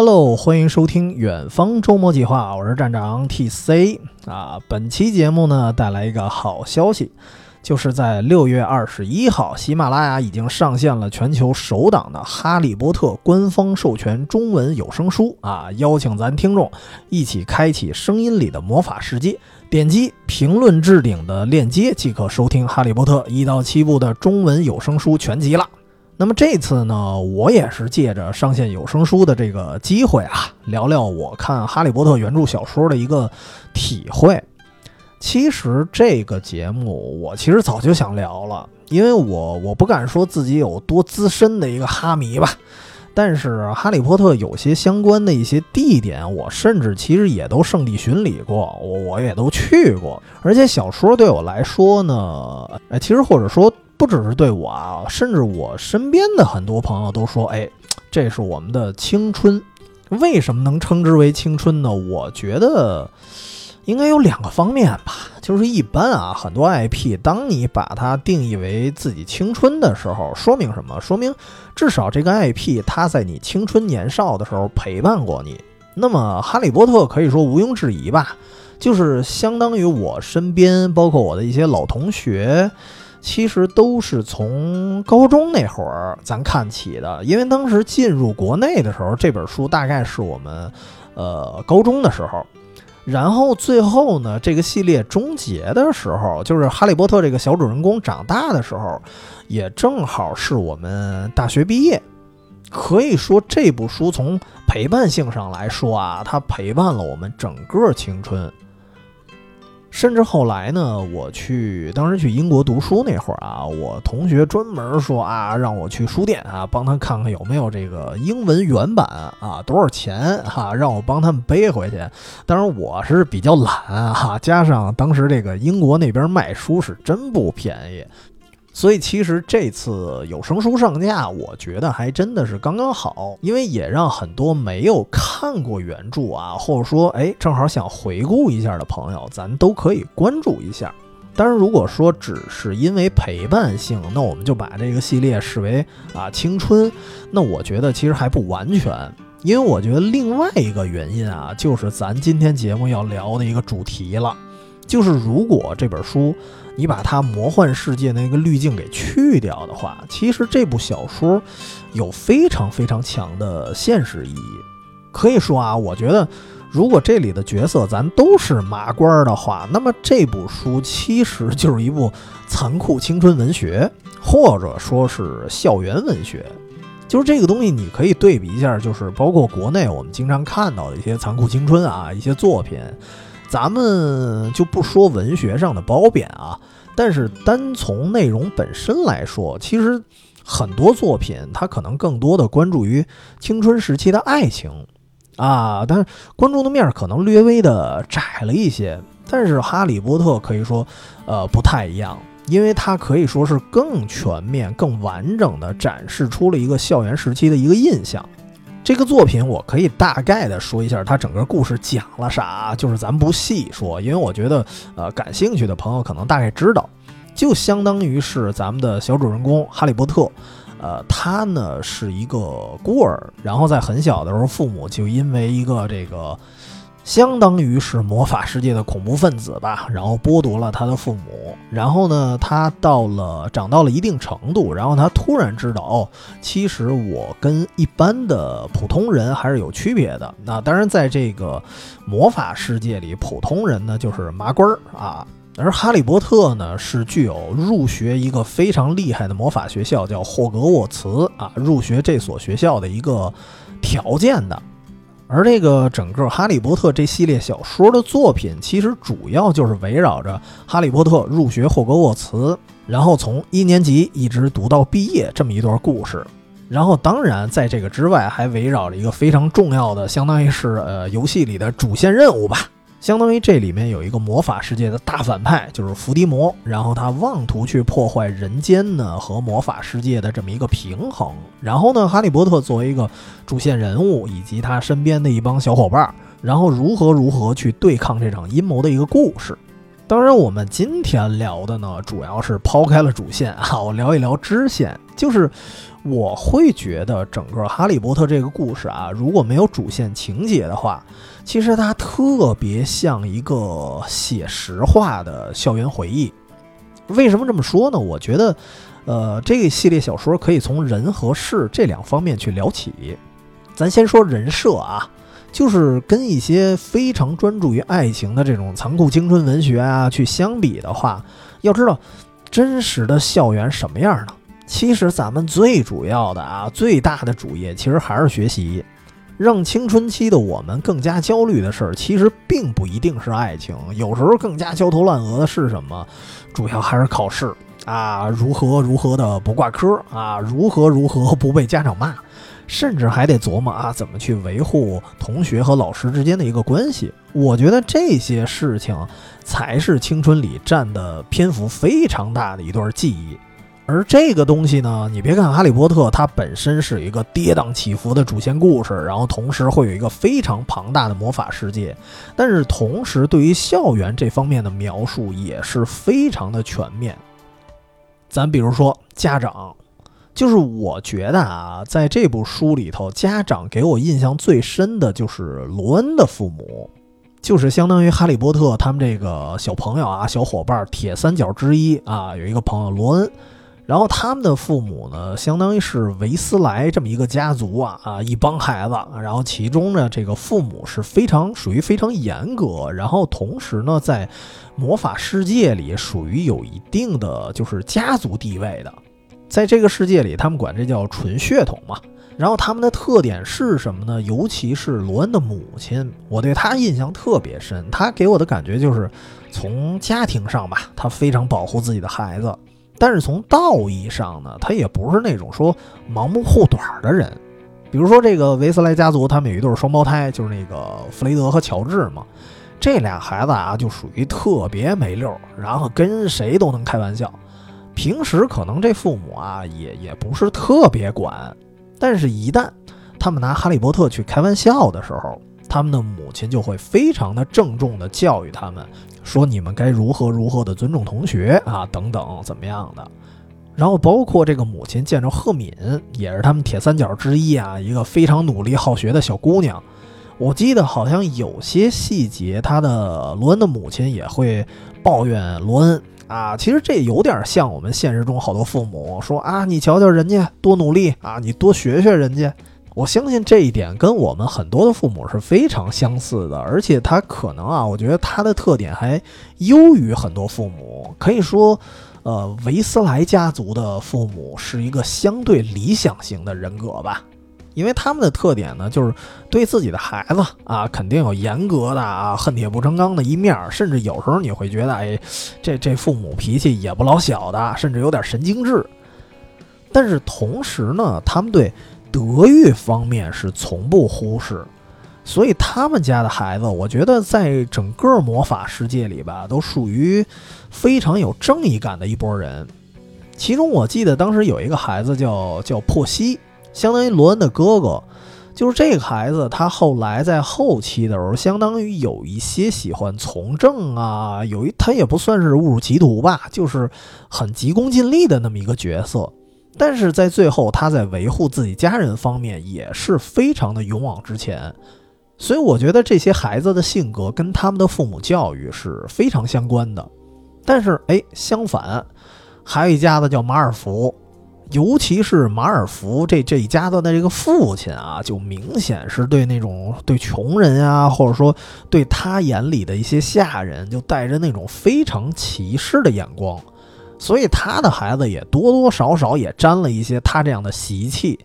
Hello，欢迎收听远方周末计划，我是站长 TC 啊。本期节目呢，带来一个好消息，就是在六月二十一号，喜马拉雅已经上线了全球首档的《哈利波特》官方授权中文有声书啊，邀请咱听众一起开启声音里的魔法世界。点击评论置顶的链接即可收听《哈利波特》一到七部的中文有声书全集了。那么这次呢，我也是借着上线有声书的这个机会啊，聊聊我看《哈利波特》原著小说的一个体会。其实这个节目我其实早就想聊了，因为我我不敢说自己有多资深的一个哈迷吧，但是《哈利波特》有些相关的一些地点，我甚至其实也都圣地巡礼过，我我也都去过。而且小说对我来说呢，哎，其实或者说。不只是对我啊，甚至我身边的很多朋友都说：“哎，这是我们的青春。”为什么能称之为青春呢？我觉得应该有两个方面吧。就是一般啊，很多 IP，当你把它定义为自己青春的时候，说明什么？说明至少这个 IP 它在你青春年少的时候陪伴过你。那么《哈利波特》可以说毋庸置疑吧，就是相当于我身边，包括我的一些老同学。其实都是从高中那会儿咱看起的，因为当时进入国内的时候，这本书大概是我们，呃，高中的时候。然后最后呢，这个系列终结的时候，就是哈利波特这个小主人公长大的时候，也正好是我们大学毕业。可以说这部书从陪伴性上来说啊，它陪伴了我们整个青春。甚至后来呢，我去当时去英国读书那会儿啊，我同学专门说啊，让我去书店啊，帮他看看有没有这个英文原版啊，多少钱哈，让我帮他们背回去。当然我是比较懒哈，加上当时这个英国那边卖书是真不便宜。所以其实这次有声书上架，我觉得还真的是刚刚好，因为也让很多没有看过原著啊，或者说哎正好想回顾一下的朋友，咱都可以关注一下。当然，如果说只是因为陪伴性，那我们就把这个系列视为啊青春，那我觉得其实还不完全，因为我觉得另外一个原因啊，就是咱今天节目要聊的一个主题了，就是如果这本书。你把它魔幻世界那个滤镜给去掉的话，其实这部小说有非常非常强的现实意义。可以说啊，我觉得如果这里的角色咱都是麻瓜的话，那么这部书其实就是一部残酷青春文学，或者说是校园文学。就是这个东西，你可以对比一下，就是包括国内我们经常看到的一些残酷青春啊，一些作品。咱们就不说文学上的褒贬啊，但是单从内容本身来说，其实很多作品它可能更多的关注于青春时期的爱情啊，但是观众的面可能略微的窄了一些。但是《哈利波特》可以说，呃，不太一样，因为它可以说是更全面、更完整的展示出了一个校园时期的一个印象。这个作品我可以大概的说一下，它整个故事讲了啥，就是咱不细说，因为我觉得，呃，感兴趣的朋友可能大概知道，就相当于是咱们的小主人公哈利波特，呃，他呢是一个孤儿，然后在很小的时候，父母就因为一个这个。相当于是魔法世界的恐怖分子吧，然后剥夺了他的父母，然后呢，他到了长到了一定程度，然后他突然知道，哦，其实我跟一般的普通人还是有区别的。那当然，在这个魔法世界里，普通人呢就是麻瓜儿啊，而哈利波特呢是具有入学一个非常厉害的魔法学校，叫霍格沃茨啊，入学这所学校的一个条件的。而这个整个《哈利波特》这系列小说的作品，其实主要就是围绕着哈利波特入学霍格沃茨，然后从一年级一直读到毕业这么一段故事。然后，当然在这个之外，还围绕着一个非常重要的，相当于是呃游戏里的主线任务吧。相当于这里面有一个魔法世界的大反派，就是伏地魔，然后他妄图去破坏人间呢和魔法世界的这么一个平衡。然后呢，哈利波特作为一个主线人物，以及他身边的一帮小伙伴，然后如何如何去对抗这场阴谋的一个故事。当然，我们今天聊的呢，主要是抛开了主线啊，我聊一聊支线。就是我会觉得整个《哈利波特》这个故事啊，如果没有主线情节的话，其实它特别像一个写实化的校园回忆。为什么这么说呢？我觉得，呃，这个系列小说可以从人和事这两方面去聊起。咱先说人设啊，就是跟一些非常专注于爱情的这种残酷青春文学啊去相比的话，要知道真实的校园什么样呢？其实咱们最主要的啊，最大的主业其实还是学习。让青春期的我们更加焦虑的事儿，其实并不一定是爱情，有时候更加焦头烂额的是什么？主要还是考试啊，如何如何的不挂科啊，如何如何不被家长骂，甚至还得琢磨啊，怎么去维护同学和老师之间的一个关系。我觉得这些事情才是青春里占的篇幅非常大的一段记忆。而这个东西呢，你别看《哈利波特》，它本身是一个跌宕起伏的主线故事，然后同时会有一个非常庞大的魔法世界，但是同时对于校园这方面的描述也是非常的全面。咱比如说家长，就是我觉得啊，在这部书里头，家长给我印象最深的就是罗恩的父母，就是相当于哈利波特他们这个小朋友啊、小伙伴铁三角之一啊，有一个朋友罗恩。然后他们的父母呢，相当于是维斯莱这么一个家族啊啊，一帮孩子。然后其中呢，这个父母是非常属于非常严格，然后同时呢，在魔法世界里属于有一定的就是家族地位的。在这个世界里，他们管这叫纯血统嘛。然后他们的特点是什么呢？尤其是罗恩的母亲，我对她印象特别深。她给我的感觉就是，从家庭上吧，她非常保护自己的孩子。但是从道义上呢，他也不是那种说盲目护短的人。比如说这个维斯莱家族，他们有一对双胞胎，就是那个弗雷德和乔治嘛。这俩孩子啊，就属于特别没溜，然后跟谁都能开玩笑。平时可能这父母啊，也也不是特别管，但是一旦他们拿哈利波特去开玩笑的时候，他们的母亲就会非常的郑重的教育他们。说你们该如何如何的尊重同学啊，等等怎么样的？然后包括这个母亲见着赫敏，也是他们铁三角之一啊，一个非常努力好学的小姑娘。我记得好像有些细节，他的罗恩的母亲也会抱怨罗恩啊。其实这有点像我们现实中好多父母说啊，你瞧瞧人家多努力啊，你多学学人家。我相信这一点跟我们很多的父母是非常相似的，而且他可能啊，我觉得他的特点还优于很多父母。可以说，呃，维斯莱家族的父母是一个相对理想型的人格吧，因为他们的特点呢，就是对自己的孩子啊，肯定有严格的啊，恨铁不成钢的一面，甚至有时候你会觉得，哎，这这父母脾气也不老小的，甚至有点神经质。但是同时呢，他们对德育方面是从不忽视，所以他们家的孩子，我觉得在整个魔法世界里吧，都属于非常有正义感的一波人。其中我记得当时有一个孩子叫叫珀西，相当于罗恩的哥哥。就是这个孩子，他后来在后期的时候，相当于有一些喜欢从政啊，有一他也不算是误入歧途吧，就是很急功近利的那么一个角色。但是在最后，他在维护自己家人方面也是非常的勇往直前，所以我觉得这些孩子的性格跟他们的父母教育是非常相关的。但是，哎，相反，还有一家子叫马尔福，尤其是马尔福这这一家子的这个父亲啊，就明显是对那种对穷人啊，或者说对他眼里的一些下人，就带着那种非常歧视的眼光。所以他的孩子也多多少少也沾了一些他这样的习气，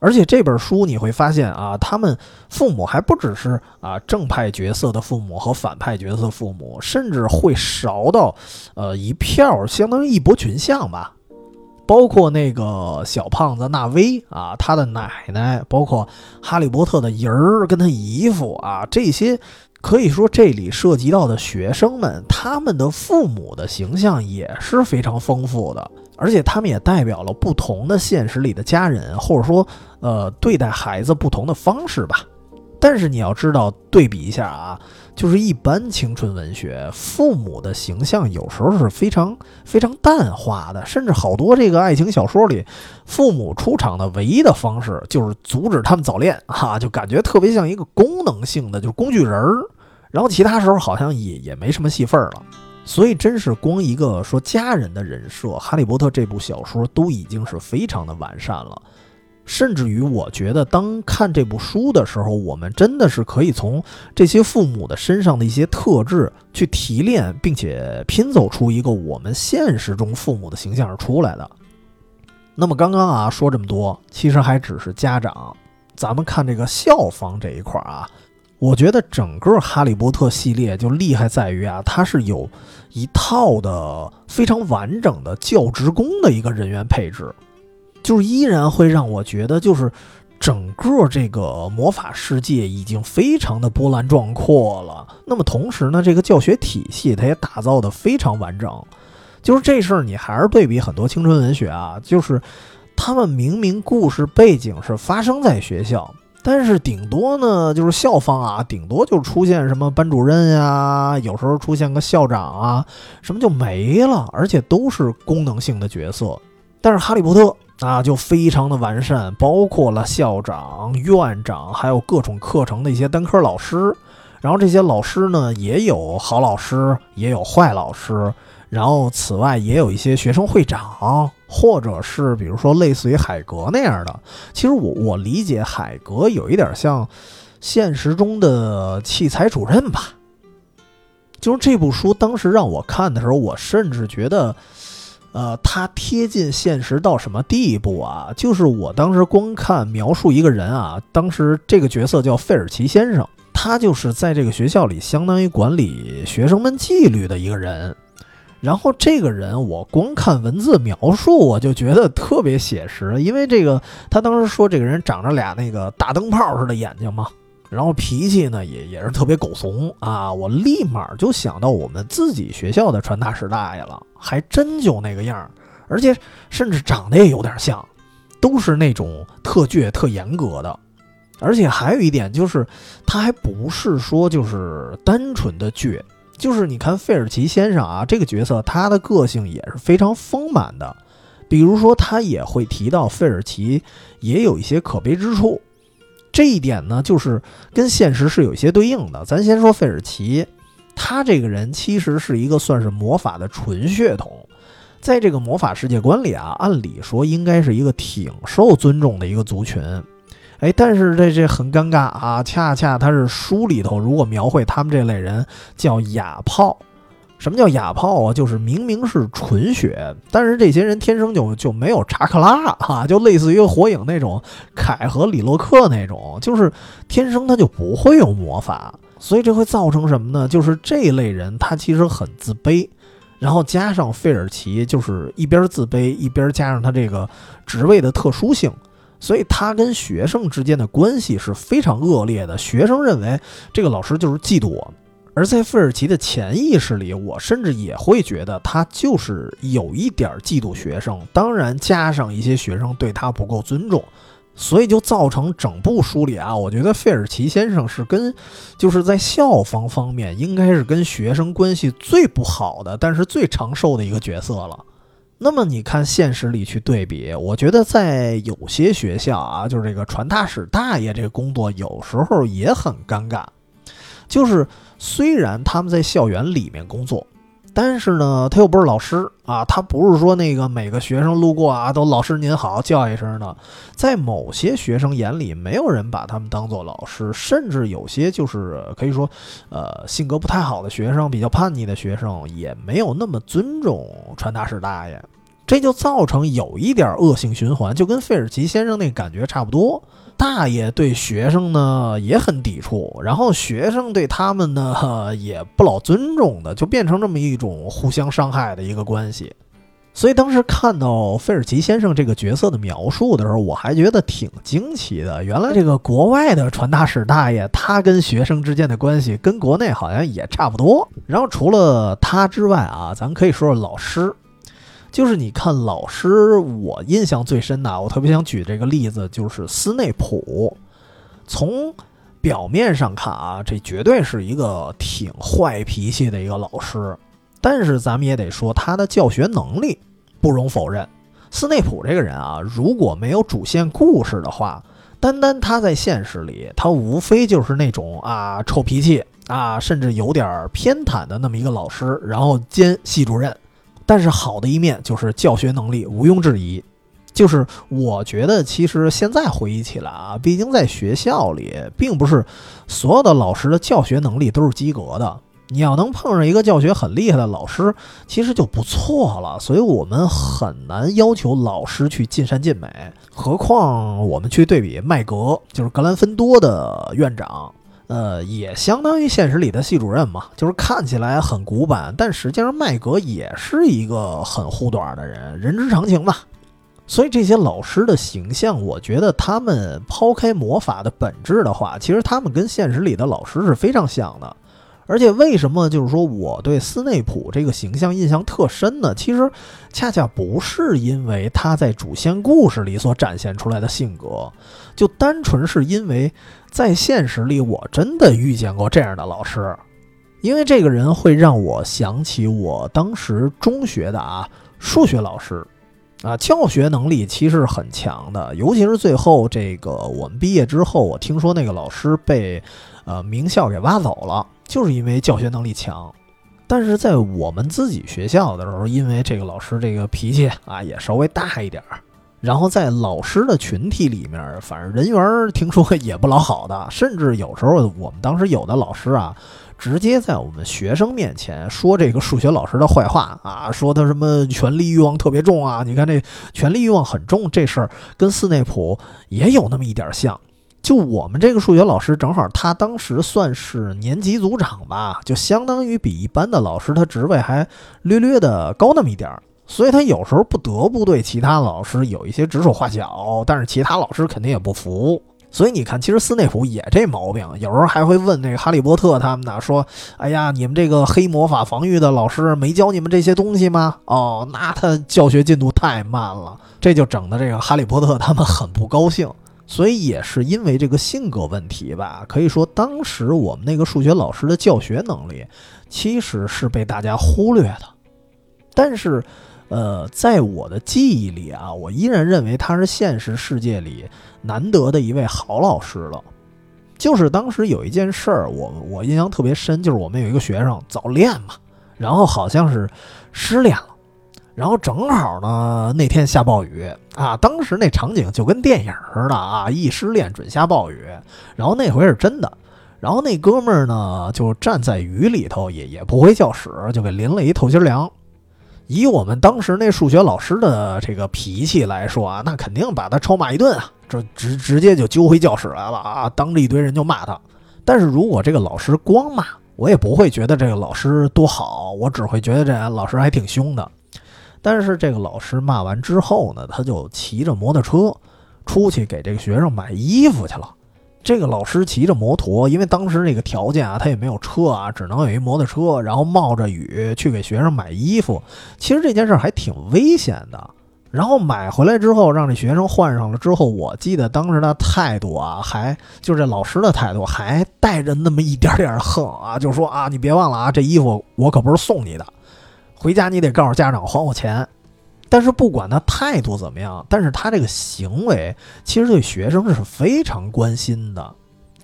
而且这本书你会发现啊，他们父母还不只是啊正派角色的父母和反派角色父母，甚至会勺到呃一票，相当于义薄群像吧。包括那个小胖子纳威啊，他的奶奶，包括哈利波特的人儿跟他姨父啊，这些。可以说，这里涉及到的学生们，他们的父母的形象也是非常丰富的，而且他们也代表了不同的现实里的家人，或者说，呃，对待孩子不同的方式吧。但是你要知道，对比一下啊，就是一般青春文学，父母的形象有时候是非常非常淡化的，甚至好多这个爱情小说里，父母出场的唯一的方式就是阻止他们早恋，哈，就感觉特别像一个功能性的，就是工具人儿。然后其他时候好像也也没什么戏份了。所以真是光一个说家人的人设，《哈利波特》这部小说都已经是非常的完善了。甚至于，我觉得当看这部书的时候，我们真的是可以从这些父母的身上的一些特质去提炼，并且拼凑出一个我们现实中父母的形象出来的。那么刚刚啊说这么多，其实还只是家长。咱们看这个校方这一块啊，我觉得整个《哈利波特》系列就厉害在于啊，它是有一套的非常完整的教职工的一个人员配置。就是依然会让我觉得，就是整个这个魔法世界已经非常的波澜壮阔了。那么同时呢，这个教学体系它也打造的非常完整。就是这事儿，你还是对比很多青春文学啊，就是他们明明故事背景是发生在学校，但是顶多呢，就是校方啊，顶多就出现什么班主任呀，有时候出现个校长啊，什么就没了，而且都是功能性的角色。但是哈利波特。啊，就非常的完善，包括了校长、院长，还有各种课程的一些单科老师。然后这些老师呢，也有好老师，也有坏老师。然后此外，也有一些学生会长，或者是比如说类似于海格那样的。其实我我理解海格有一点像现实中的器材主任吧。就是这部书当时让我看的时候，我甚至觉得。呃，他贴近现实到什么地步啊？就是我当时光看描述一个人啊，当时这个角色叫费尔奇先生，他就是在这个学校里相当于管理学生们纪律的一个人。然后这个人我光看文字描述，我就觉得特别写实，因为这个他当时说这个人长着俩那个大灯泡似的眼睛嘛。然后脾气呢也也是特别狗怂啊！我立马就想到我们自己学校的传达室大爷了，还真就那个样儿，而且甚至长得也有点像，都是那种特倔、特严格的。而且还有一点就是，他还不是说就是单纯的倔，就是你看费尔奇先生啊这个角色，他的个性也是非常丰满的。比如说，他也会提到费尔奇也有一些可悲之处。这一点呢，就是跟现实是有一些对应的。咱先说费尔奇，他这个人其实是一个算是魔法的纯血统，在这个魔法世界观里啊，按理说应该是一个挺受尊重的一个族群。哎，但是这这很尴尬啊，恰恰他是书里头如果描绘他们这类人叫哑炮。什么叫哑炮啊？就是明明是纯血，但是这些人天生就就没有查克拉哈，就类似于火影那种凯和李洛克那种，就是天生他就不会用魔法，所以这会造成什么呢？就是这类人他其实很自卑，然后加上费尔奇就是一边自卑一边加上他这个职位的特殊性，所以他跟学生之间的关系是非常恶劣的。学生认为这个老师就是嫉妒我。而在费尔奇的潜意识里，我甚至也会觉得他就是有一点嫉妒学生，当然加上一些学生对他不够尊重，所以就造成整部书里啊，我觉得费尔奇先生是跟就是在校方方面应该是跟学生关系最不好的，但是最长寿的一个角色了。那么你看现实里去对比，我觉得在有些学校啊，就是这个传达室大爷这个工作有时候也很尴尬，就是。虽然他们在校园里面工作，但是呢，他又不是老师啊，他不是说那个每个学生路过啊都老师您好叫一声的。在某些学生眼里，没有人把他们当做老师，甚至有些就是可以说，呃，性格不太好的学生，比较叛逆的学生，也没有那么尊重传达室大爷，这就造成有一点恶性循环，就跟费尔奇先生那感觉差不多。大爷对学生呢也很抵触，然后学生对他们呢也不老尊重的，就变成这么一种互相伤害的一个关系。所以当时看到费尔奇先生这个角色的描述的时候，我还觉得挺惊奇的。原来这个国外的传达室大爷，他跟学生之间的关系跟国内好像也差不多。然后除了他之外啊，咱可以说说老师。就是你看老师，我印象最深的，我特别想举这个例子，就是斯内普。从表面上看啊，这绝对是一个挺坏脾气的一个老师，但是咱们也得说他的教学能力不容否认。斯内普这个人啊，如果没有主线故事的话，单单他在现实里，他无非就是那种啊臭脾气啊，甚至有点偏袒的那么一个老师，然后兼系主任。但是好的一面就是教学能力毋庸置疑。就是我觉得，其实现在回忆起来啊，毕竟在学校里，并不是所有的老师的教学能力都是及格的。你要能碰上一个教学很厉害的老师，其实就不错了。所以我们很难要求老师去尽善尽美。何况我们去对比麦格，就是格兰芬多的院长，呃，也相当于现实里的系主任嘛。就是看起来很古板，但实际上麦格也是一个很护短的人，人之常情嘛。所以这些老师的形象，我觉得他们抛开魔法的本质的话，其实他们跟现实里的老师是非常像的。而且为什么就是说我对斯内普这个形象印象特深呢？其实恰恰不是因为他在主线故事里所展现出来的性格，就单纯是因为在现实里我真的遇见过这样的老师，因为这个人会让我想起我当时中学的啊数学老师。啊，教学能力其实很强的，尤其是最后这个我们毕业之后，我听说那个老师被，呃，名校给挖走了，就是因为教学能力强。但是在我们自己学校的时候，因为这个老师这个脾气啊也稍微大一点儿，然后在老师的群体里面，反正人缘听说也不老好的，甚至有时候我们当时有的老师啊。直接在我们学生面前说这个数学老师的坏话啊，说他什么权力欲望特别重啊？你看这权力欲望很重这事儿，跟斯内普也有那么一点像。就我们这个数学老师，正好他当时算是年级组长吧，就相当于比一般的老师他职位还略略的高那么一点儿，所以他有时候不得不对其他老师有一些指手画脚，但是其他老师肯定也不服。所以你看，其实斯内普也这毛病，有时候还会问那个哈利波特他们呢，说：“哎呀，你们这个黑魔法防御的老师没教你们这些东西吗？”哦，那他教学进度太慢了，这就整的这个哈利波特他们很不高兴。所以也是因为这个性格问题吧，可以说当时我们那个数学老师的教学能力其实是被大家忽略的。但是，呃，在我的记忆里啊，我依然认为他是现实世界里。难得的一位好老师了，就是当时有一件事儿，我我印象特别深，就是我们有一个学生早恋嘛，然后好像是失恋了，然后正好呢那天下暴雨啊，当时那场景就跟电影似的啊，一失恋准下暴雨，然后那回是真的，然后那哥们儿呢就站在雨里头，也也不回教室，就给淋了一透心凉。以我们当时那数学老师的这个脾气来说啊，那肯定把他臭骂一顿啊，这直直接就揪回教室来了啊，当着一堆人就骂他。但是如果这个老师光骂，我也不会觉得这个老师多好，我只会觉得这老师还挺凶的。但是这个老师骂完之后呢，他就骑着摩托车出去给这个学生买衣服去了。这个老师骑着摩托，因为当时那个条件啊，他也没有车啊，只能有一摩托车，然后冒着雨去给学生买衣服。其实这件事还挺危险的。然后买回来之后，让这学生换上了之后，我记得当时的态度啊，还就这老师的态度，还带着那么一点点横啊，就说啊，你别忘了啊，这衣服我可不是送你的，回家你得告诉家长还我钱。但是不管他态度怎么样，但是他这个行为其实对学生是非常关心的，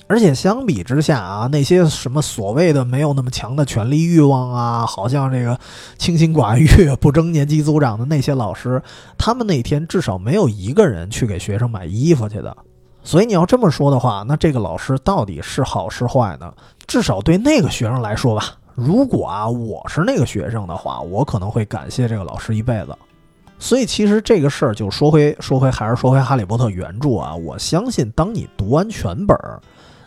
而且相比之下啊，那些什么所谓的没有那么强的权力欲望啊，好像这个清心寡欲、不争年级组长的那些老师，他们那天至少没有一个人去给学生买衣服去的。所以你要这么说的话，那这个老师到底是好是坏呢？至少对那个学生来说吧，如果啊我是那个学生的话，我可能会感谢这个老师一辈子。所以其实这个事儿就说回说回还是说回《哈利波特》原著啊，我相信当你读完全本儿，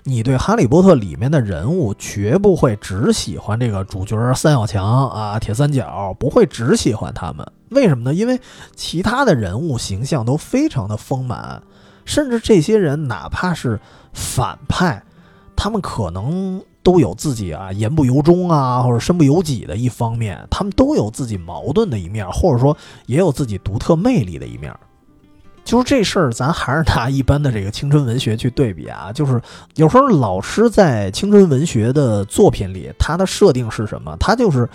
你对《哈利波特》里面的人物绝不会只喜欢这个主角三小强啊、铁三角，不会只喜欢他们。为什么呢？因为其他的人物形象都非常的丰满，甚至这些人哪怕是反派，他们可能。都有自己啊言不由衷啊，或者身不由己的一方面，他们都有自己矛盾的一面，或者说也有自己独特魅力的一面。就是这事儿，咱还是拿一般的这个青春文学去对比啊。就是有时候老师在青春文学的作品里，他的设定是什么？他就是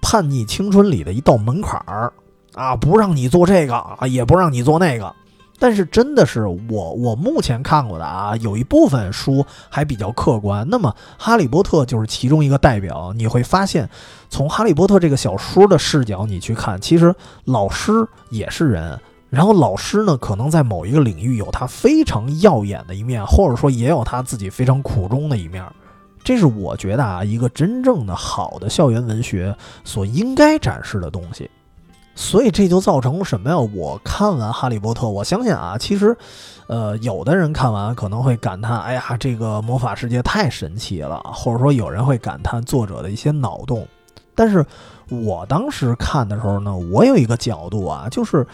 叛逆青春里的一道门槛儿啊，不让你做这个啊，也不让你做那个。但是真的是我我目前看过的啊，有一部分书还比较客观。那么《哈利波特》就是其中一个代表。你会发现，从《哈利波特》这个小说的视角你去看，其实老师也是人。然后老师呢，可能在某一个领域有他非常耀眼的一面，或者说也有他自己非常苦衷的一面。这是我觉得啊，一个真正的好的校园文学所应该展示的东西。所以这就造成什么呀？我看完《哈利波特》，我相信啊，其实，呃，有的人看完可能会感叹：“哎呀，这个魔法世界太神奇了。”或者说有人会感叹作者的一些脑洞。但是我当时看的时候呢，我有一个角度啊，就是。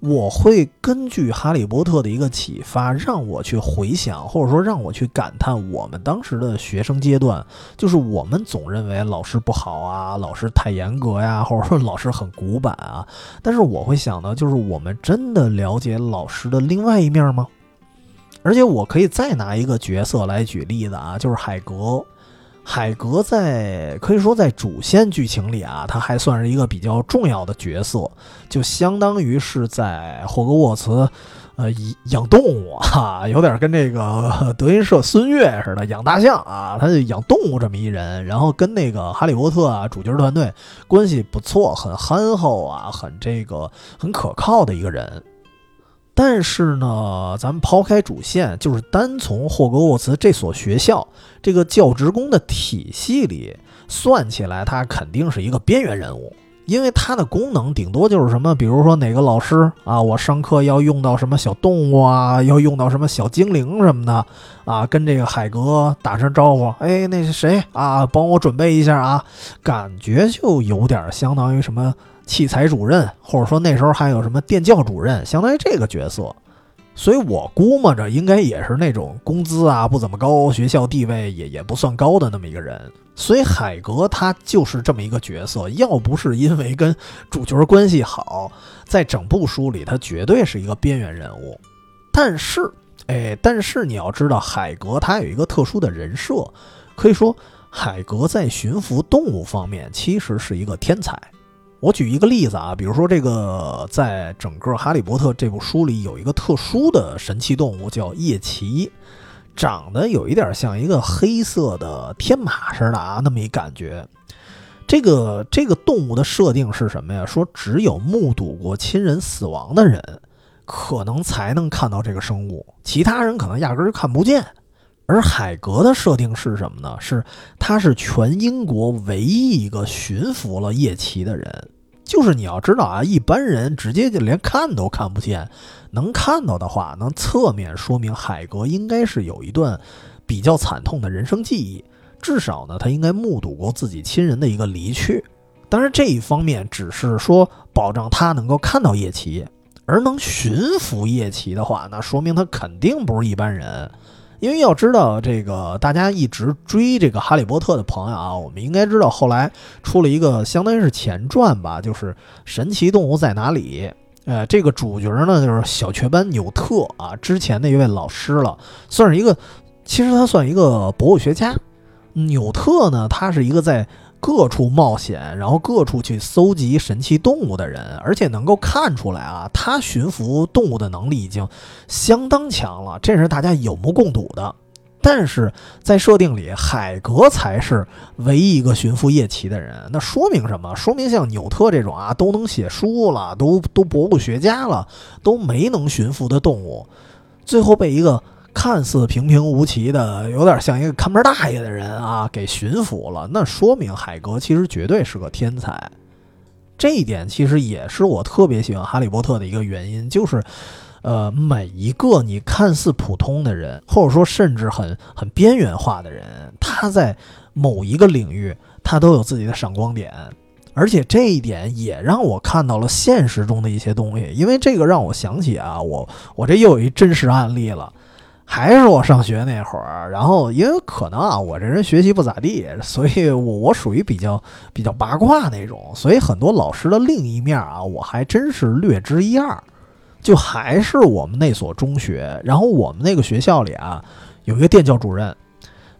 我会根据《哈利波特》的一个启发，让我去回想，或者说让我去感叹我们当时的学生阶段，就是我们总认为老师不好啊，老师太严格呀，或者说老师很古板啊。但是我会想呢，就是我们真的了解老师的另外一面吗？而且我可以再拿一个角色来举例子啊，就是海格。海格在可以说在主线剧情里啊，他还算是一个比较重要的角色，就相当于是在霍格沃茨，呃，养动物啊，有点跟这个德云社孙越似的养大象啊，他就养动物这么一人，然后跟那个哈利波特啊主角团队关系不错，很憨厚啊，很这个很可靠的一个人。但是呢，咱们抛开主线，就是单从霍格沃茨这所学校这个教职工的体系里算起来，他肯定是一个边缘人物，因为他的功能顶多就是什么，比如说哪个老师啊，我上课要用到什么小动物啊，要用到什么小精灵什么的啊，跟这个海格打声招呼，哎，那是谁啊？帮我准备一下啊，感觉就有点相当于什么。器材主任，或者说那时候还有什么电教主任，相当于这个角色，所以我估摸着应该也是那种工资啊不怎么高，学校地位也也不算高的那么一个人。所以海格他就是这么一个角色，要不是因为跟主角关系好，在整部书里他绝对是一个边缘人物。但是，哎，但是你要知道，海格他有一个特殊的人设，可以说海格在驯服动物方面其实是一个天才。我举一个例子啊，比如说这个，在整个《哈利波特》这部书里，有一个特殊的神奇动物叫夜骑，长得有一点像一个黑色的天马似的啊，那么一感觉。这个这个动物的设定是什么呀？说只有目睹过亲人死亡的人，可能才能看到这个生物，其他人可能压根儿就看不见。而海格的设定是什么呢？是他是全英国唯一一个驯服了夜骑的人。就是你要知道啊，一般人直接就连看都看不见，能看到的话，能侧面说明海格应该是有一段比较惨痛的人生记忆。至少呢，他应该目睹过自己亲人的一个离去。当然，这一方面只是说保障他能够看到夜骑，而能驯服夜骑的话，那说明他肯定不是一般人。因为要知道，这个大家一直追这个《哈利波特》的朋友啊，我们应该知道，后来出了一个相当于是前传吧，就是《神奇动物在哪里》。呃，这个主角呢就是小雀斑纽特啊，之前的一位老师了，算是一个，其实他算一个博物学家。纽特呢，他是一个在。各处冒险，然后各处去搜集神奇动物的人，而且能够看出来啊，他驯服动物的能力已经相当强了，这是大家有目共睹的。但是在设定里，海格才是唯一一个驯服夜骑的人，那说明什么？说明像纽特这种啊，都能写书了，都都博物学家了，都没能驯服的动物，最后被一个。看似平平无奇的，有点像一个看门大爷的人啊，给驯服了。那说明海格其实绝对是个天才。这一点其实也是我特别喜欢《哈利波特》的一个原因，就是，呃，每一个你看似普通的人，或者说甚至很很边缘化的人，他在某一个领域，他都有自己的闪光点。而且这一点也让我看到了现实中的一些东西，因为这个让我想起啊，我我这又有一真实案例了。还是我上学那会儿，然后因为可能啊，我这人学习不咋地，所以我我属于比较比较八卦那种，所以很多老师的另一面啊，我还真是略知一二。就还是我们那所中学，然后我们那个学校里啊，有一个电教主任。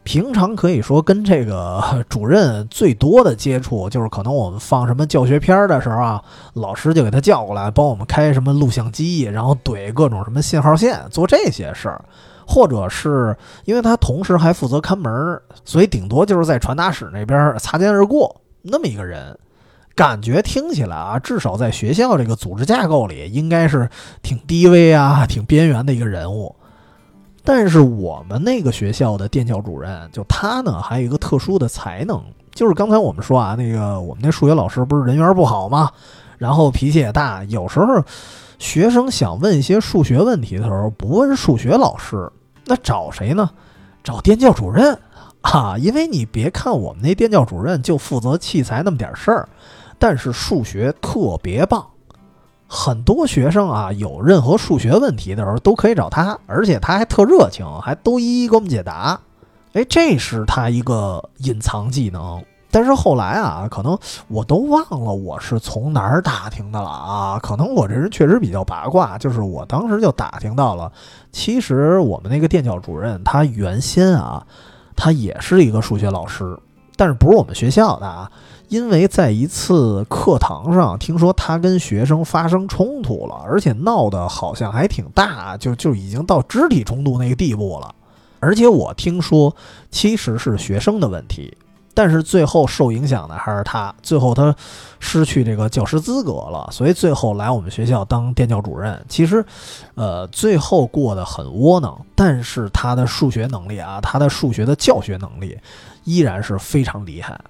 平常可以说跟这个主任最多的接触，就是可能我们放什么教学片的时候啊，老师就给他叫过来帮我们开什么录像机，然后怼各种什么信号线，做这些事儿。或者是因为他同时还负责看门，所以顶多就是在传达室那边擦肩而过那么一个人。感觉听起来啊，至少在学校这个组织架构里，应该是挺低微啊、挺边缘的一个人物。但是我们那个学校的电教主任，就他呢，还有一个特殊的才能，就是刚才我们说啊，那个我们那数学老师不是人缘不好吗？然后脾气也大，有时候学生想问一些数学问题的时候，不问数学老师，那找谁呢？找电教主任啊！因为你别看我们那电教主任就负责器材那么点事儿，但是数学特别棒。很多学生啊，有任何数学问题的时候都可以找他，而且他还特热情，还都一一给我们解答。哎，这是他一个隐藏技能。但是后来啊，可能我都忘了我是从哪儿打听的了啊。可能我这人确实比较八卦，就是我当时就打听到了，其实我们那个电教主任他原先啊，他也是一个数学老师，但是不是我们学校的啊。因为在一次课堂上，听说他跟学生发生冲突了，而且闹得好像还挺大，就就已经到肢体冲突那个地步了。而且我听说，其实是学生的问题，但是最后受影响的还是他。最后他失去这个教师资格了，所以最后来我们学校当电教主任。其实，呃，最后过得很窝囊，但是他的数学能力啊，他的数学的教学能力依然是非常厉害。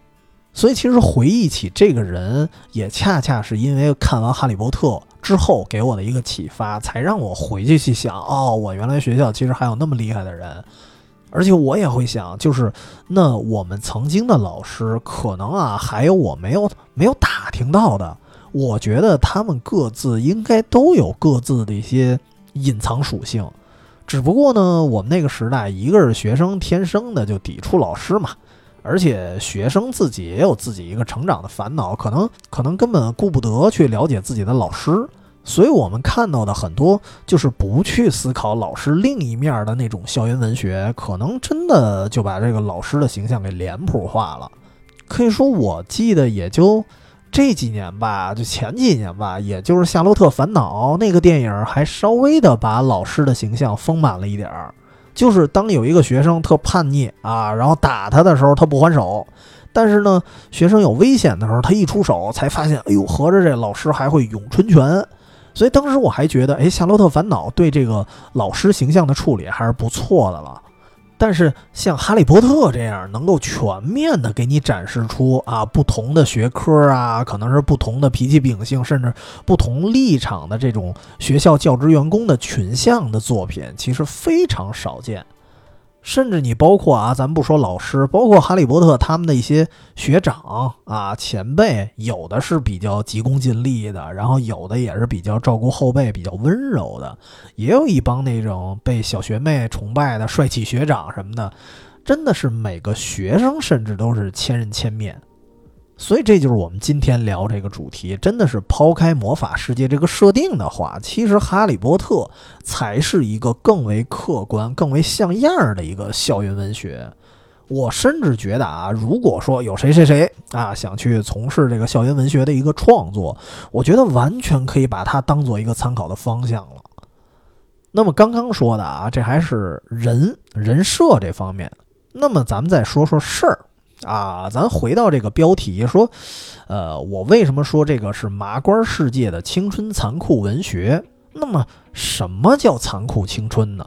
所以，其实回忆起这个人，也恰恰是因为看完《哈利波特》之后给我的一个启发，才让我回去去想：哦，我原来学校其实还有那么厉害的人。而且我也会想，就是那我们曾经的老师，可能啊，还有我没有没有打听到的。我觉得他们各自应该都有各自的一些隐藏属性，只不过呢，我们那个时代，一个是学生天生的就抵触老师嘛。而且学生自己也有自己一个成长的烦恼，可能可能根本顾不得去了解自己的老师，所以我们看到的很多就是不去思考老师另一面的那种校园文学，可能真的就把这个老师的形象给脸谱化了。可以说，我记得也就这几年吧，就前几年吧，也就是《夏洛特烦恼》那个电影还稍微的把老师的形象丰满了一点儿。就是当有一个学生特叛逆啊，然后打他的时候，他不还手；但是呢，学生有危险的时候，他一出手，才发现，哎呦，合着这老师还会咏春拳。所以当时我还觉得，哎，《夏洛特烦恼》对这个老师形象的处理还是不错的了。但是像《哈利波特》这样能够全面的给你展示出啊不同的学科啊，可能是不同的脾气秉性，甚至不同立场的这种学校教职员工的群像的作品，其实非常少见。甚至你包括啊，咱不说老师，包括哈利波特他们的一些学长啊前辈，有的是比较急功近利的，然后有的也是比较照顾后辈、比较温柔的，也有一帮那种被小学妹崇拜的帅气学长什么的，真的是每个学生甚至都是千人千面。所以这就是我们今天聊这个主题，真的是抛开魔法世界这个设定的话，其实《哈利波特》才是一个更为客观、更为像样儿的一个校园文学。我甚至觉得啊，如果说有谁谁谁啊想去从事这个校园文学的一个创作，我觉得完全可以把它当做一个参考的方向了。那么刚刚说的啊，这还是人人设这方面，那么咱们再说说事儿。啊，咱回到这个标题说，呃，我为什么说这个是麻瓜世界的青春残酷文学？那么，什么叫残酷青春呢？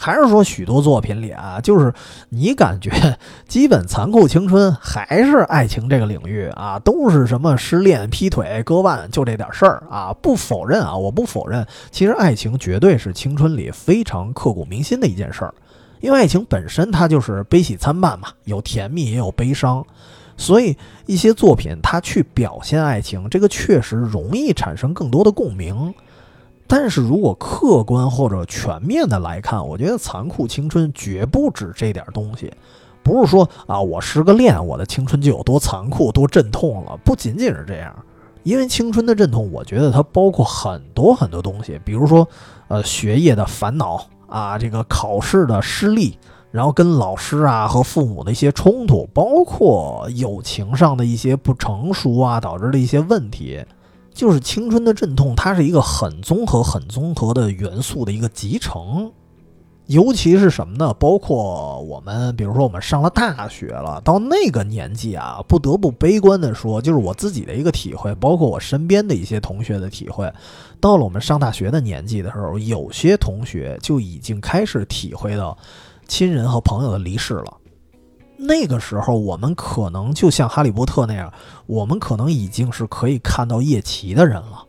还是说许多作品里啊，就是你感觉基本残酷青春还是爱情这个领域啊，都是什么失恋、劈腿、割腕，就这点事儿啊？不否认啊，我不否认，其实爱情绝对是青春里非常刻骨铭心的一件事儿。因为爱情本身它就是悲喜参半嘛，有甜蜜也有悲伤，所以一些作品它去表现爱情，这个确实容易产生更多的共鸣。但是如果客观或者全面的来看，我觉得残酷青春绝不止这点东西，不是说啊我失个恋，我的青春就有多残酷多阵痛了，不仅仅是这样。因为青春的阵痛，我觉得它包括很多很多东西，比如说，呃，学业的烦恼啊，这个考试的失利，然后跟老师啊和父母的一些冲突，包括友情上的一些不成熟啊导致的一些问题，就是青春的阵痛，它是一个很综合、很综合的元素的一个集成。尤其是什么呢？包括我们，比如说我们上了大学了，到那个年纪啊，不得不悲观的说，就是我自己的一个体会，包括我身边的一些同学的体会。到了我们上大学的年纪的时候，有些同学就已经开始体会到亲人和朋友的离世了。那个时候，我们可能就像哈利波特那样，我们可能已经是可以看到叶奇的人了。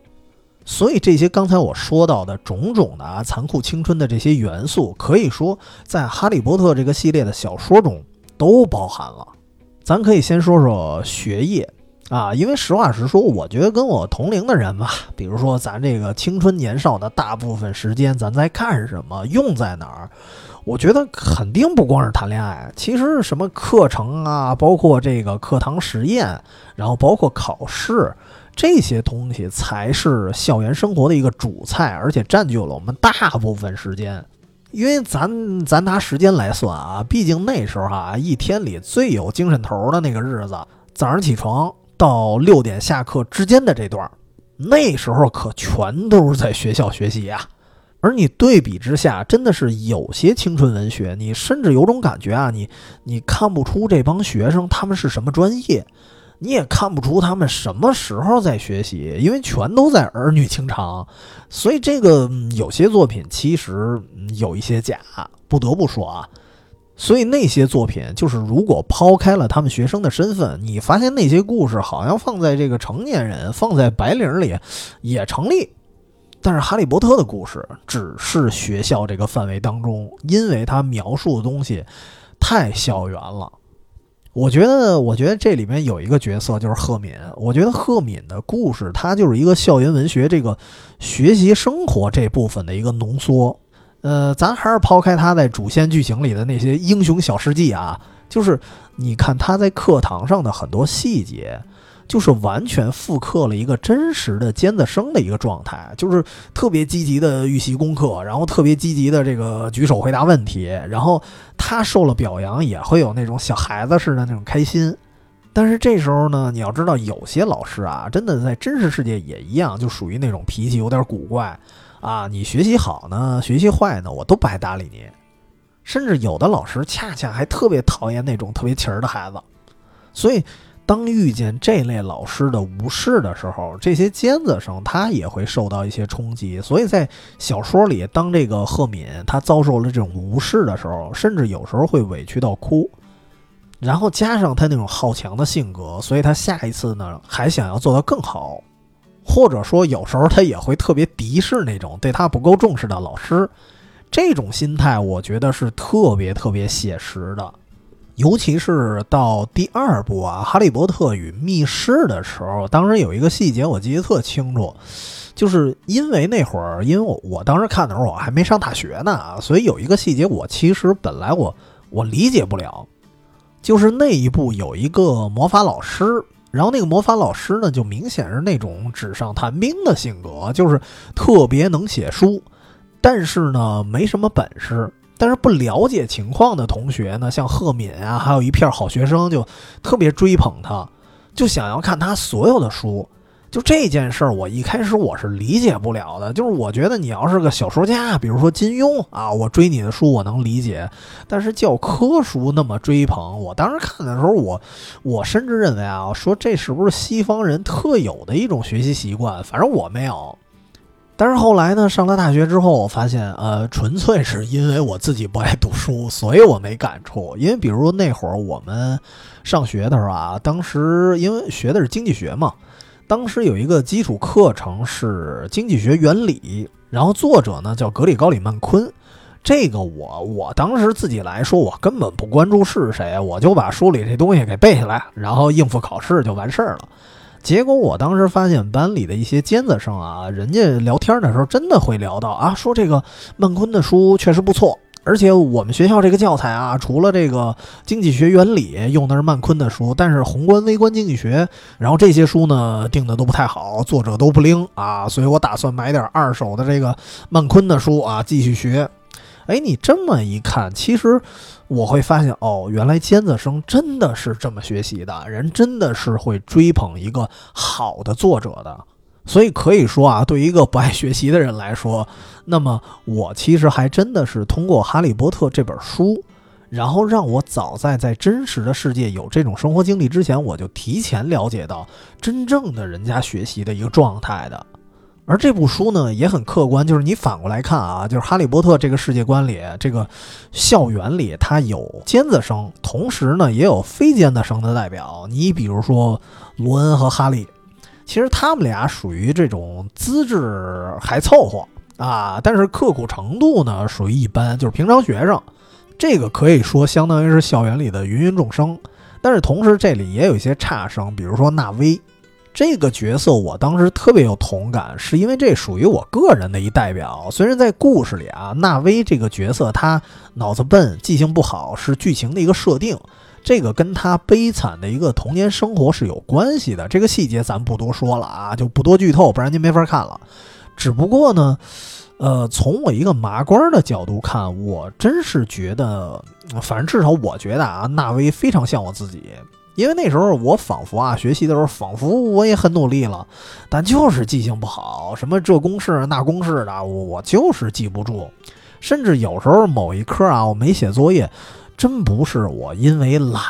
所以这些刚才我说到的种种的啊，残酷青春的这些元素，可以说在《哈利波特》这个系列的小说中都包含了。咱可以先说说学业啊，因为实话实说，我觉得跟我同龄的人吧，比如说咱这个青春年少的大部分时间，咱在干什么，用在哪儿？我觉得肯定不光是谈恋爱，其实什么课程啊，包括这个课堂实验，然后包括考试。这些东西才是校园生活的一个主菜，而且占据了我们大部分时间。因为咱咱拿时间来算啊，毕竟那时候啊，一天里最有精神头的那个日子，早上起床到六点下课之间的这段，那时候可全都是在学校学习呀。而你对比之下，真的是有些青春文学，你甚至有种感觉啊，你你看不出这帮学生他们是什么专业。你也看不出他们什么时候在学习，因为全都在儿女情长，所以这个有些作品其实有一些假，不得不说啊。所以那些作品就是如果抛开了他们学生的身份，你发现那些故事好像放在这个成年人、放在白领里也成立。但是《哈利波特》的故事只是学校这个范围当中，因为它描述的东西太校园了。我觉得，我觉得这里面有一个角色就是赫敏。我觉得赫敏的故事，它就是一个校园文学这个学习生活这部分的一个浓缩。呃，咱还是抛开他在主线剧情里的那些英雄小事迹啊，就是你看他在课堂上的很多细节。就是完全复刻了一个真实的尖子生的一个状态，就是特别积极的预习功课，然后特别积极的这个举手回答问题，然后他受了表扬也会有那种小孩子似的那种开心。但是这时候呢，你要知道有些老师啊，真的在真实世界也一样，就属于那种脾气有点古怪啊。你学习好呢，学习坏呢，我都不爱搭理你。甚至有的老师恰恰还特别讨厌那种特别勤儿的孩子，所以。当遇见这类老师的无视的时候，这些尖子生他也会受到一些冲击。所以在小说里，当这个赫敏他遭受了这种无视的时候，甚至有时候会委屈到哭。然后加上他那种好强的性格，所以他下一次呢还想要做得更好，或者说有时候他也会特别敌视那种对他不够重视的老师。这种心态，我觉得是特别特别写实的。尤其是到第二部啊，《哈利波特与密室》的时候，当时有一个细节我记得特清楚，就是因为那会儿，因为我我当时看的时候我还没上大学呢，所以有一个细节我其实本来我我理解不了，就是那一部有一个魔法老师，然后那个魔法老师呢就明显是那种纸上谈兵的性格，就是特别能写书，但是呢没什么本事。但是不了解情况的同学呢，像赫敏啊，还有一片好学生，就特别追捧他，就想要看他所有的书。就这件事儿，我一开始我是理解不了的。就是我觉得你要是个小说家，比如说金庸啊，我追你的书我能理解。但是教科书那么追捧，我当时看的时候，我我甚至认为啊，说这是不是西方人特有的一种学习习惯？反正我没有。但是后来呢，上了大学之后，我发现，呃，纯粹是因为我自己不爱读书，所以我没感触。因为比如那会儿我们上学的时候啊，当时因为学的是经济学嘛，当时有一个基础课程是经济学原理，然后作者呢叫格里高里曼昆。这个我我当时自己来说，我根本不关注是谁，我就把书里这东西给背下来，然后应付考试就完事儿了。结果我当时发现班里的一些尖子生啊，人家聊天的时候真的会聊到啊，说这个曼昆的书确实不错，而且我们学校这个教材啊，除了这个经济学原理用的是曼昆的书，但是宏观微观经济学，然后这些书呢定的都不太好，作者都不灵啊，所以我打算买点二手的这个曼昆的书啊，继续学。哎，你这么一看，其实我会发现哦，原来尖子生真的是这么学习的，人真的是会追捧一个好的作者的。所以可以说啊，对于一个不爱学习的人来说，那么我其实还真的是通过《哈利波特》这本书，然后让我早在在真实的世界有这种生活经历之前，我就提前了解到真正的人家学习的一个状态的。而这部书呢也很客观，就是你反过来看啊，就是哈利波特这个世界观里，这个校园里它有尖子生，同时呢也有非尖子生的代表。你比如说罗恩和哈利，其实他们俩属于这种资质还凑合啊，但是刻苦程度呢属于一般，就是平常学生。这个可以说相当于是校园里的芸芸众生，但是同时这里也有一些差生，比如说纳威。这个角色我当时特别有同感，是因为这属于我个人的一代表。虽然在故事里啊，纳威这个角色他脑子笨、记性不好，是剧情的一个设定，这个跟他悲惨的一个童年生活是有关系的。这个细节咱不多说了啊，就不多剧透，不然您没法看了。只不过呢，呃，从我一个麻瓜的角度看，我真是觉得，反正至少我觉得啊，纳威非常像我自己。因为那时候我仿佛啊，学习的时候仿佛我也很努力了，但就是记性不好，什么这公式那公式的，我我就是记不住。甚至有时候某一科啊，我没写作业，真不是我因为懒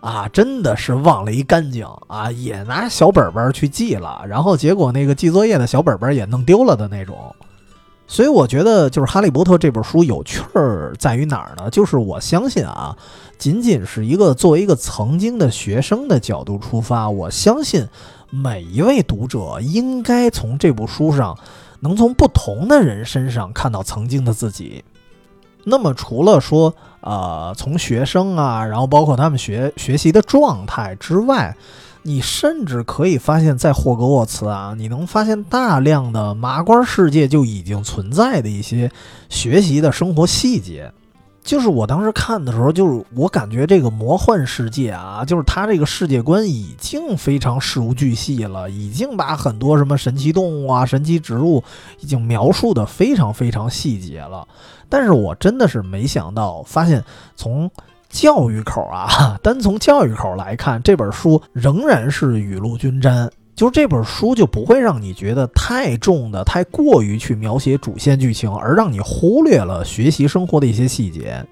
啊，真的是忘了一干净啊，也拿小本本去记了，然后结果那个记作业的小本本也弄丢了的那种。所以我觉得，就是《哈利波特》这本书有趣儿在于哪儿呢？就是我相信啊，仅仅是一个作为一个曾经的学生的角度出发，我相信每一位读者应该从这部书上能从不同的人身上看到曾经的自己。那么，除了说呃，从学生啊，然后包括他们学学习的状态之外，你甚至可以发现，在霍格沃茨啊，你能发现大量的麻瓜世界就已经存在的一些学习的生活细节。就是我当时看的时候，就是我感觉这个魔幻世界啊，就是它这个世界观已经非常事无巨细了，已经把很多什么神奇动物啊、神奇植物已经描述的非常非常细节了。但是我真的是没想到，发现从。教育口啊，单从教育口来看，这本书仍然是雨露均沾。就这本书就不会让你觉得太重的、太过于去描写主线剧情，而让你忽略了学习生活的一些细节。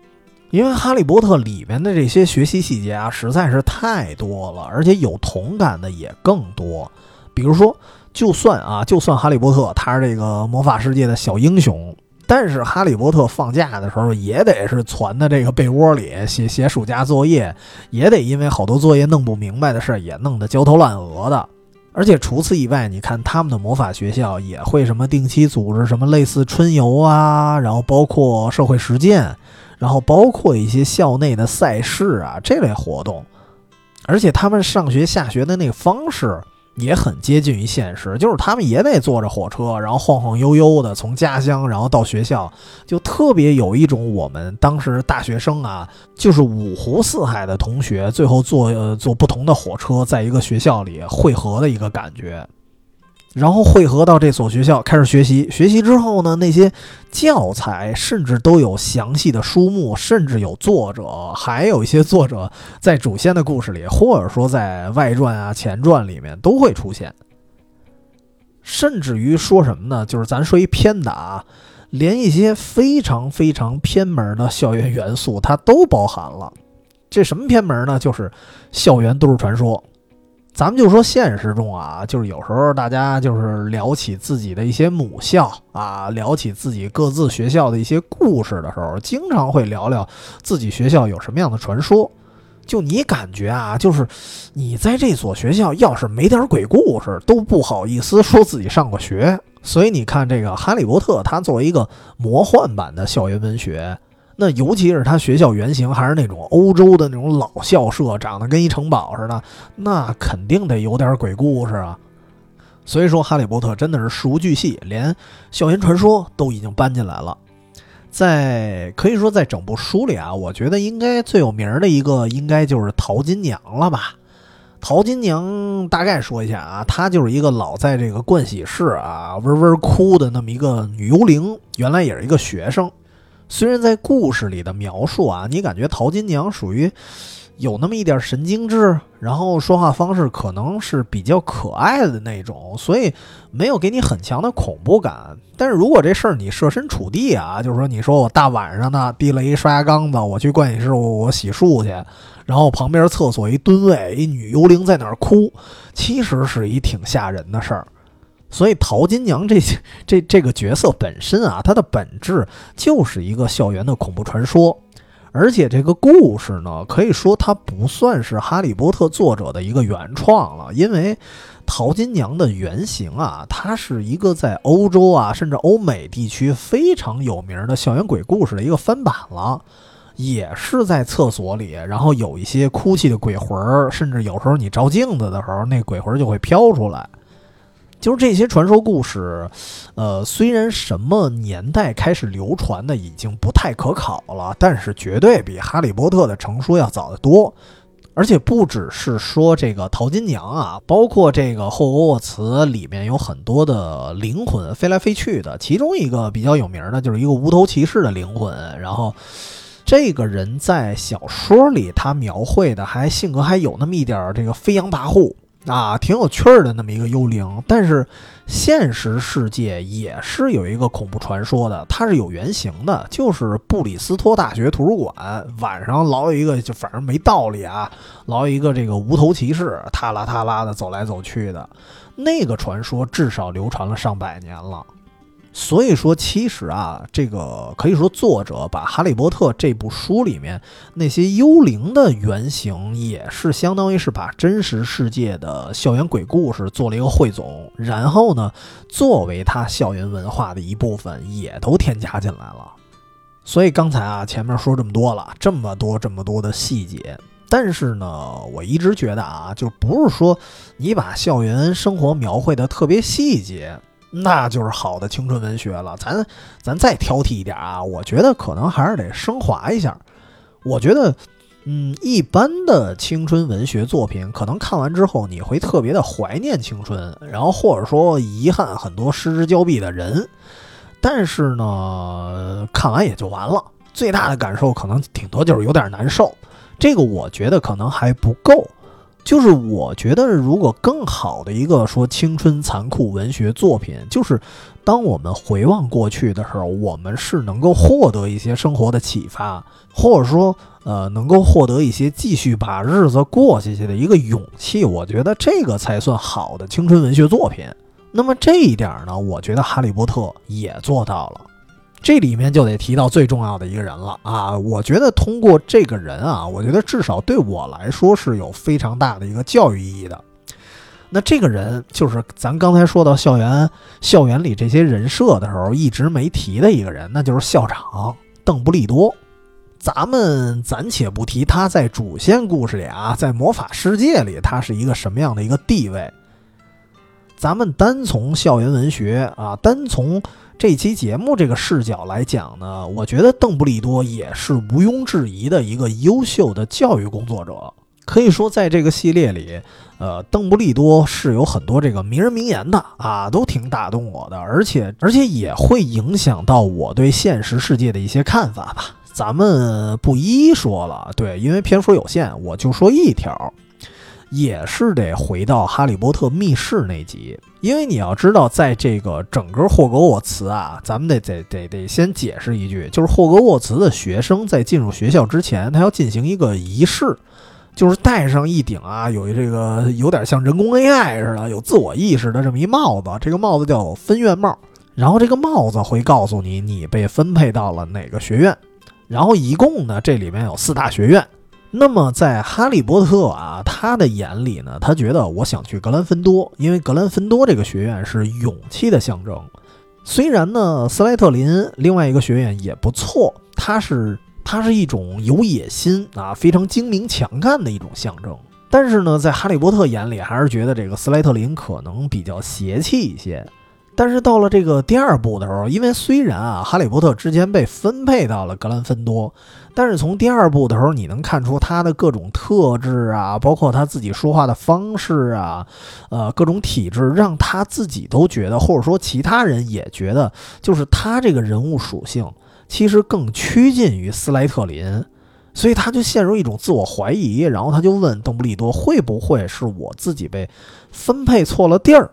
因为《哈利波特》里面的这些学习细节啊，实在是太多了，而且有同感的也更多。比如说，就算啊，就算哈利波特他是这个魔法世界的小英雄。但是哈利波特放假的时候也得是攒在这个被窝里写写暑假作业，也得因为好多作业弄不明白的事儿也弄得焦头烂额的。而且除此以外，你看他们的魔法学校也会什么定期组织什么类似春游啊，然后包括社会实践，然后包括一些校内的赛事啊这类活动。而且他们上学下学的那个方式。也很接近于现实，就是他们也得坐着火车，然后晃晃悠悠的从家乡，然后到学校，就特别有一种我们当时大学生啊，就是五湖四海的同学，最后坐呃坐不同的火车，在一个学校里汇合的一个感觉。然后汇合到这所学校开始学习，学习之后呢，那些教材甚至都有详细的书目，甚至有作者，还有一些作者在主线的故事里，或者说在外传啊、前传里面都会出现。甚至于说什么呢？就是咱说一偏的啊，连一些非常非常偏门的校园元素它都包含了。这什么偏门呢？就是校园都市传说。咱们就说现实中啊，就是有时候大家就是聊起自己的一些母校啊，聊起自己各自学校的一些故事的时候，经常会聊聊自己学校有什么样的传说。就你感觉啊，就是你在这所学校要是没点鬼故事，都不好意思说自己上过学。所以你看，这个《哈利波特》它作为一个魔幻版的校园文学。那尤其是他学校原型还是那种欧洲的那种老校舍，长得跟一城堡似的，那肯定得有点鬼故事啊。所以说，《哈利波特》真的是事无巨细，连校园传说都已经搬进来了。在可以说在整部书里啊，我觉得应该最有名的一个应该就是淘金娘了吧。淘金娘大概说一下啊，她就是一个老在这个盥洗室啊嗡嗡哭的那么一个女幽灵，原来也是一个学生。虽然在故事里的描述啊，你感觉淘金娘属于。有那么一点神经质，然后说话方式可能是比较可爱的那种，所以没有给你很强的恐怖感。但是如果这事儿你设身处地啊，就是说你说我大晚上的提了一刷牙缸子，我去盥洗室我洗漱去，然后旁边厕所一蹲位，一女幽灵在那儿哭，其实是一挺吓人的事儿。所以淘金娘这些这这个角色本身啊，它的本质就是一个校园的恐怖传说。而且这个故事呢，可以说它不算是《哈利波特》作者的一个原创了，因为淘金娘的原型啊，它是一个在欧洲啊，甚至欧美地区非常有名的校园鬼故事的一个翻版了，也是在厕所里，然后有一些哭泣的鬼魂，甚至有时候你照镜子的时候，那鬼魂就会飘出来。就是这些传说故事，呃，虽然什么年代开始流传的已经不太可考了，但是绝对比《哈利波特》的成书要早得多。而且不只是说这个淘金娘啊，包括这个霍格沃茨里面有很多的灵魂飞来飞去的，其中一个比较有名的就是一个无头骑士的灵魂。然后这个人在小说里他描绘的还性格还有那么一点这个飞扬跋扈。啊，挺有趣儿的那么一个幽灵，但是现实世界也是有一个恐怖传说的，它是有原型的，就是布里斯托大学图书馆晚上老有一个，就反正没道理啊，老有一个这个无头骑士，踏拉踏拉的走来走去的，那个传说至少流传了上百年了。所以说，其实啊，这个可以说作者把《哈利波特》这部书里面那些幽灵的原型，也是相当于是把真实世界的校园鬼故事做了一个汇总，然后呢，作为他校园文化的一部分，也都添加进来了。所以刚才啊，前面说这么多了，这么多这么多的细节，但是呢，我一直觉得啊，就不是说你把校园生活描绘的特别细节。那就是好的青春文学了。咱咱再挑剔一点啊，我觉得可能还是得升华一下。我觉得，嗯，一般的青春文学作品，可能看完之后你会特别的怀念青春，然后或者说遗憾很多失之交臂的人。但是呢，看完也就完了。最大的感受可能顶多就是有点难受。这个我觉得可能还不够。就是我觉得，如果更好的一个说青春残酷文学作品，就是当我们回望过去的时候，我们是能够获得一些生活的启发，或者说，呃，能够获得一些继续把日子过下去的一个勇气。我觉得这个才算好的青春文学作品。那么这一点呢，我觉得《哈利波特》也做到了。这里面就得提到最重要的一个人了啊！我觉得通过这个人啊，我觉得至少对我来说是有非常大的一个教育意义的。那这个人就是咱刚才说到校园校园里这些人设的时候一直没提的一个人，那就是校长邓布利多。咱们暂且不提他在主线故事里啊，在魔法世界里他是一个什么样的一个地位，咱们单从校园文学啊，单从。这期节目这个视角来讲呢，我觉得邓布利多也是毋庸置疑的一个优秀的教育工作者。可以说，在这个系列里，呃，邓布利多是有很多这个名人名言的啊，都挺打动我的，而且而且也会影响到我对现实世界的一些看法吧。咱们不一一说了，对，因为篇幅有限，我就说一条。也是得回到《哈利波特密室》那集，因为你要知道，在这个整个霍格沃茨啊，咱们得得得得先解释一句，就是霍格沃茨的学生在进入学校之前，他要进行一个仪式，就是戴上一顶啊，有这个有点像人工 AI 似的，有自我意识的这么一帽子，这个帽子叫分院帽，然后这个帽子会告诉你你被分配到了哪个学院，然后一共呢，这里面有四大学院。那么，在哈利波特啊，他的眼里呢，他觉得我想去格兰芬多，因为格兰芬多这个学院是勇气的象征。虽然呢，斯莱特林另外一个学院也不错，它是它是一种有野心啊，非常精明强干的一种象征。但是呢，在哈利波特眼里，还是觉得这个斯莱特林可能比较邪气一些。但是到了这个第二部的时候，因为虽然啊，哈利波特之前被分配到了格兰芬多，但是从第二部的时候，你能看出他的各种特质啊，包括他自己说话的方式啊，呃，各种体质，让他自己都觉得，或者说其他人也觉得，就是他这个人物属性其实更趋近于斯莱特林，所以他就陷入一种自我怀疑，然后他就问邓布利多，会不会是我自己被分配错了地儿？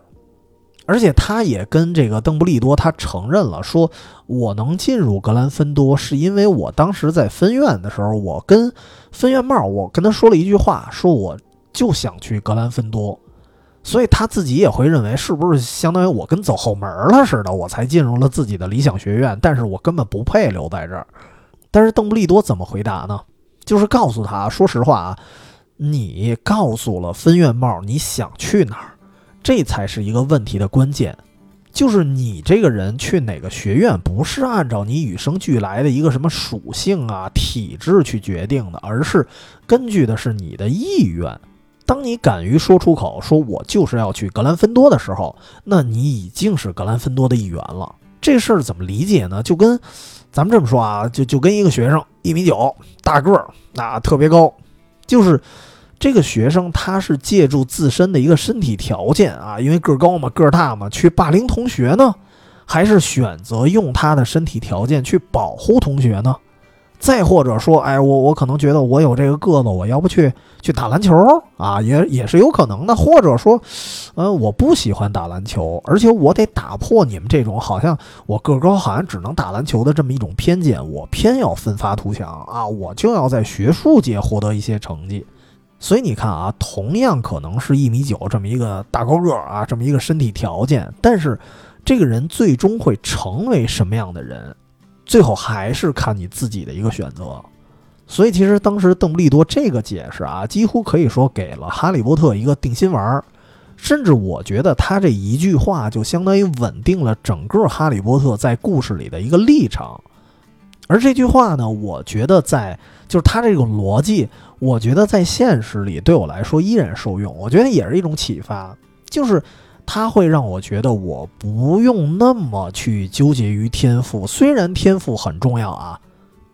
而且他也跟这个邓布利多他承认了，说我能进入格兰芬多，是因为我当时在分院的时候，我跟分院帽，我跟他说了一句话，说我就想去格兰芬多，所以他自己也会认为，是不是相当于我跟走后门了似的，我才进入了自己的理想学院，但是我根本不配留在这儿。但是邓布利多怎么回答呢？就是告诉他，说实话啊，你告诉了分院帽你想去哪儿。这才是一个问题的关键，就是你这个人去哪个学院，不是按照你与生俱来的一个什么属性啊、体质去决定的，而是根据的是你的意愿。当你敢于说出口，说我就是要去格兰芬多的时候，那你已经是格兰芬多的一员了。这事儿怎么理解呢？就跟咱们这么说啊，就就跟一个学生一米九，大个儿，那特别高，就是。这个学生他是借助自身的一个身体条件啊，因为个高嘛，个大嘛，去霸凌同学呢，还是选择用他的身体条件去保护同学呢？再或者说，哎，我我可能觉得我有这个个子，我要不去去打篮球啊，也也是有可能的。或者说，呃，我不喜欢打篮球，而且我得打破你们这种好像我个高，好像只能打篮球的这么一种偏见，我偏要奋发图强啊，我就要在学术界获得一些成绩。所以你看啊，同样可能是一米九这么一个大高个儿啊，这么一个身体条件，但是这个人最终会成为什么样的人，最后还是看你自己的一个选择。所以其实当时邓布利多这个解释啊，几乎可以说给了哈利波特一个定心丸儿，甚至我觉得他这一句话就相当于稳定了整个哈利波特在故事里的一个立场。而这句话呢，我觉得在就是他这种逻辑。我觉得在现实里，对我来说依然受用。我觉得也是一种启发，就是它会让我觉得我不用那么去纠结于天赋。虽然天赋很重要啊，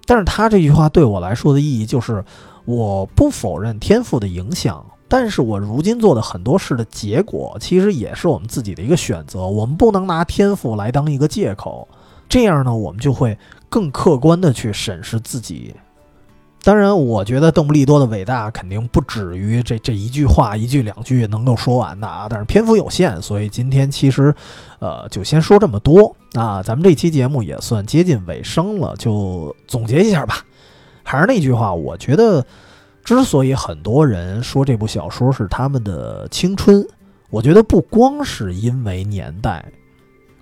但是他这句话对我来说的意义就是，我不否认天赋的影响，但是我如今做的很多事的结果，其实也是我们自己的一个选择。我们不能拿天赋来当一个借口，这样呢，我们就会更客观的去审视自己。当然，我觉得邓布利多的伟大肯定不止于这这一句话、一句两句能够说完的啊。但是篇幅有限，所以今天其实，呃，就先说这么多啊。咱们这期节目也算接近尾声了，就总结一下吧。还是那句话，我觉得，之所以很多人说这部小说是他们的青春，我觉得不光是因为年代。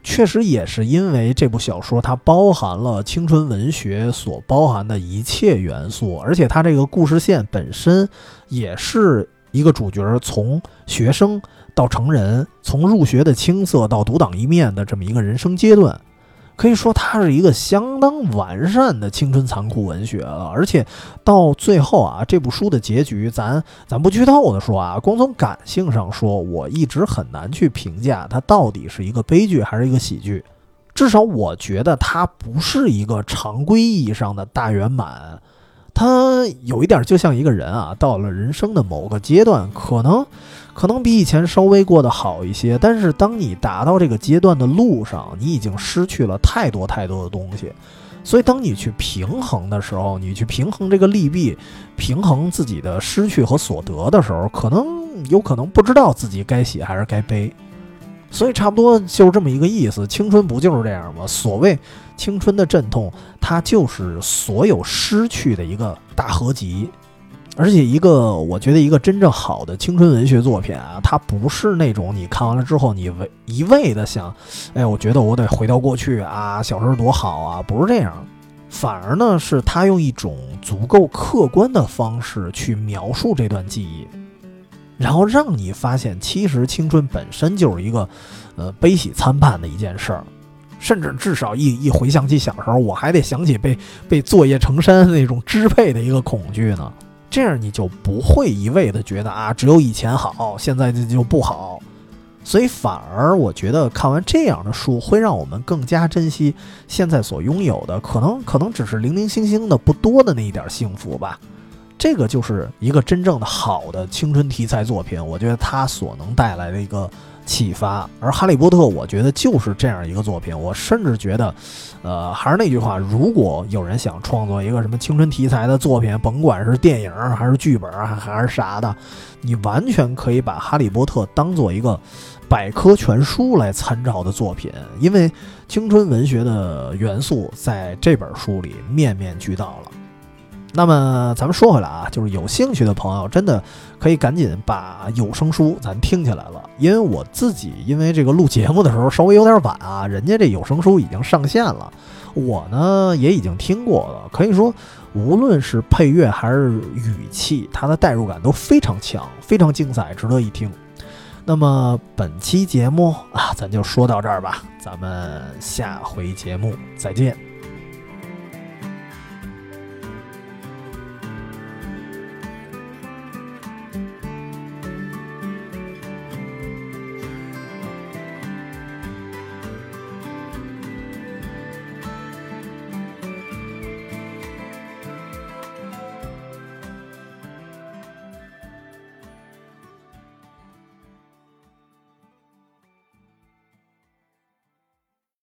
确实也是因为这部小说，它包含了青春文学所包含的一切元素，而且它这个故事线本身也是一个主角从学生到成人，从入学的青涩到独当一面的这么一个人生阶段。可以说，它是一个相当完善的青春残酷文学了。而且到最后啊，这部书的结局，咱咱不剧透的说啊，光从感性上说，我一直很难去评价它到底是一个悲剧还是一个喜剧。至少我觉得它不是一个常规意义上的大圆满。它有一点就像一个人啊，到了人生的某个阶段，可能。可能比以前稍微过得好一些，但是当你达到这个阶段的路上，你已经失去了太多太多的东西，所以当你去平衡的时候，你去平衡这个利弊，平衡自己的失去和所得的时候，可能有可能不知道自己该喜还是该悲，所以差不多就是这么一个意思。青春不就是这样吗？所谓青春的阵痛，它就是所有失去的一个大合集。而且一个，我觉得一个真正好的青春文学作品啊，它不是那种你看完了之后你为一味的想，哎，我觉得我得回到过去啊，小时候多好啊，不是这样，反而呢是他用一种足够客观的方式去描述这段记忆，然后让你发现其实青春本身就是一个，呃，悲喜参半的一件事儿，甚至至少一一回想起小时候，我还得想起被被作业成山那种支配的一个恐惧呢。这样你就不会一味的觉得啊，只有以前好，现在就就不好。所以反而我觉得看完这样的书，会让我们更加珍惜现在所拥有的，可能可能只是零零星星的不多的那一点幸福吧。这个就是一个真正的好的青春题材作品，我觉得它所能带来的一个启发。而《哈利波特》，我觉得就是这样一个作品。我甚至觉得，呃，还是那句话，如果有人想创作一个什么青春题材的作品，甭管是电影还是剧本还是啥的，你完全可以把《哈利波特》当做一个百科全书来参照的作品，因为青春文学的元素在这本书里面面俱到了。那么咱们说回来啊，就是有兴趣的朋友，真的可以赶紧把有声书咱听起来了。因为我自己因为这个录节目的时候稍微有点晚啊，人家这有声书已经上线了，我呢也已经听过了。可以说，无论是配乐还是语气，它的代入感都非常强，非常精彩，值得一听。那么本期节目啊，咱就说到这儿吧，咱们下回节目再见。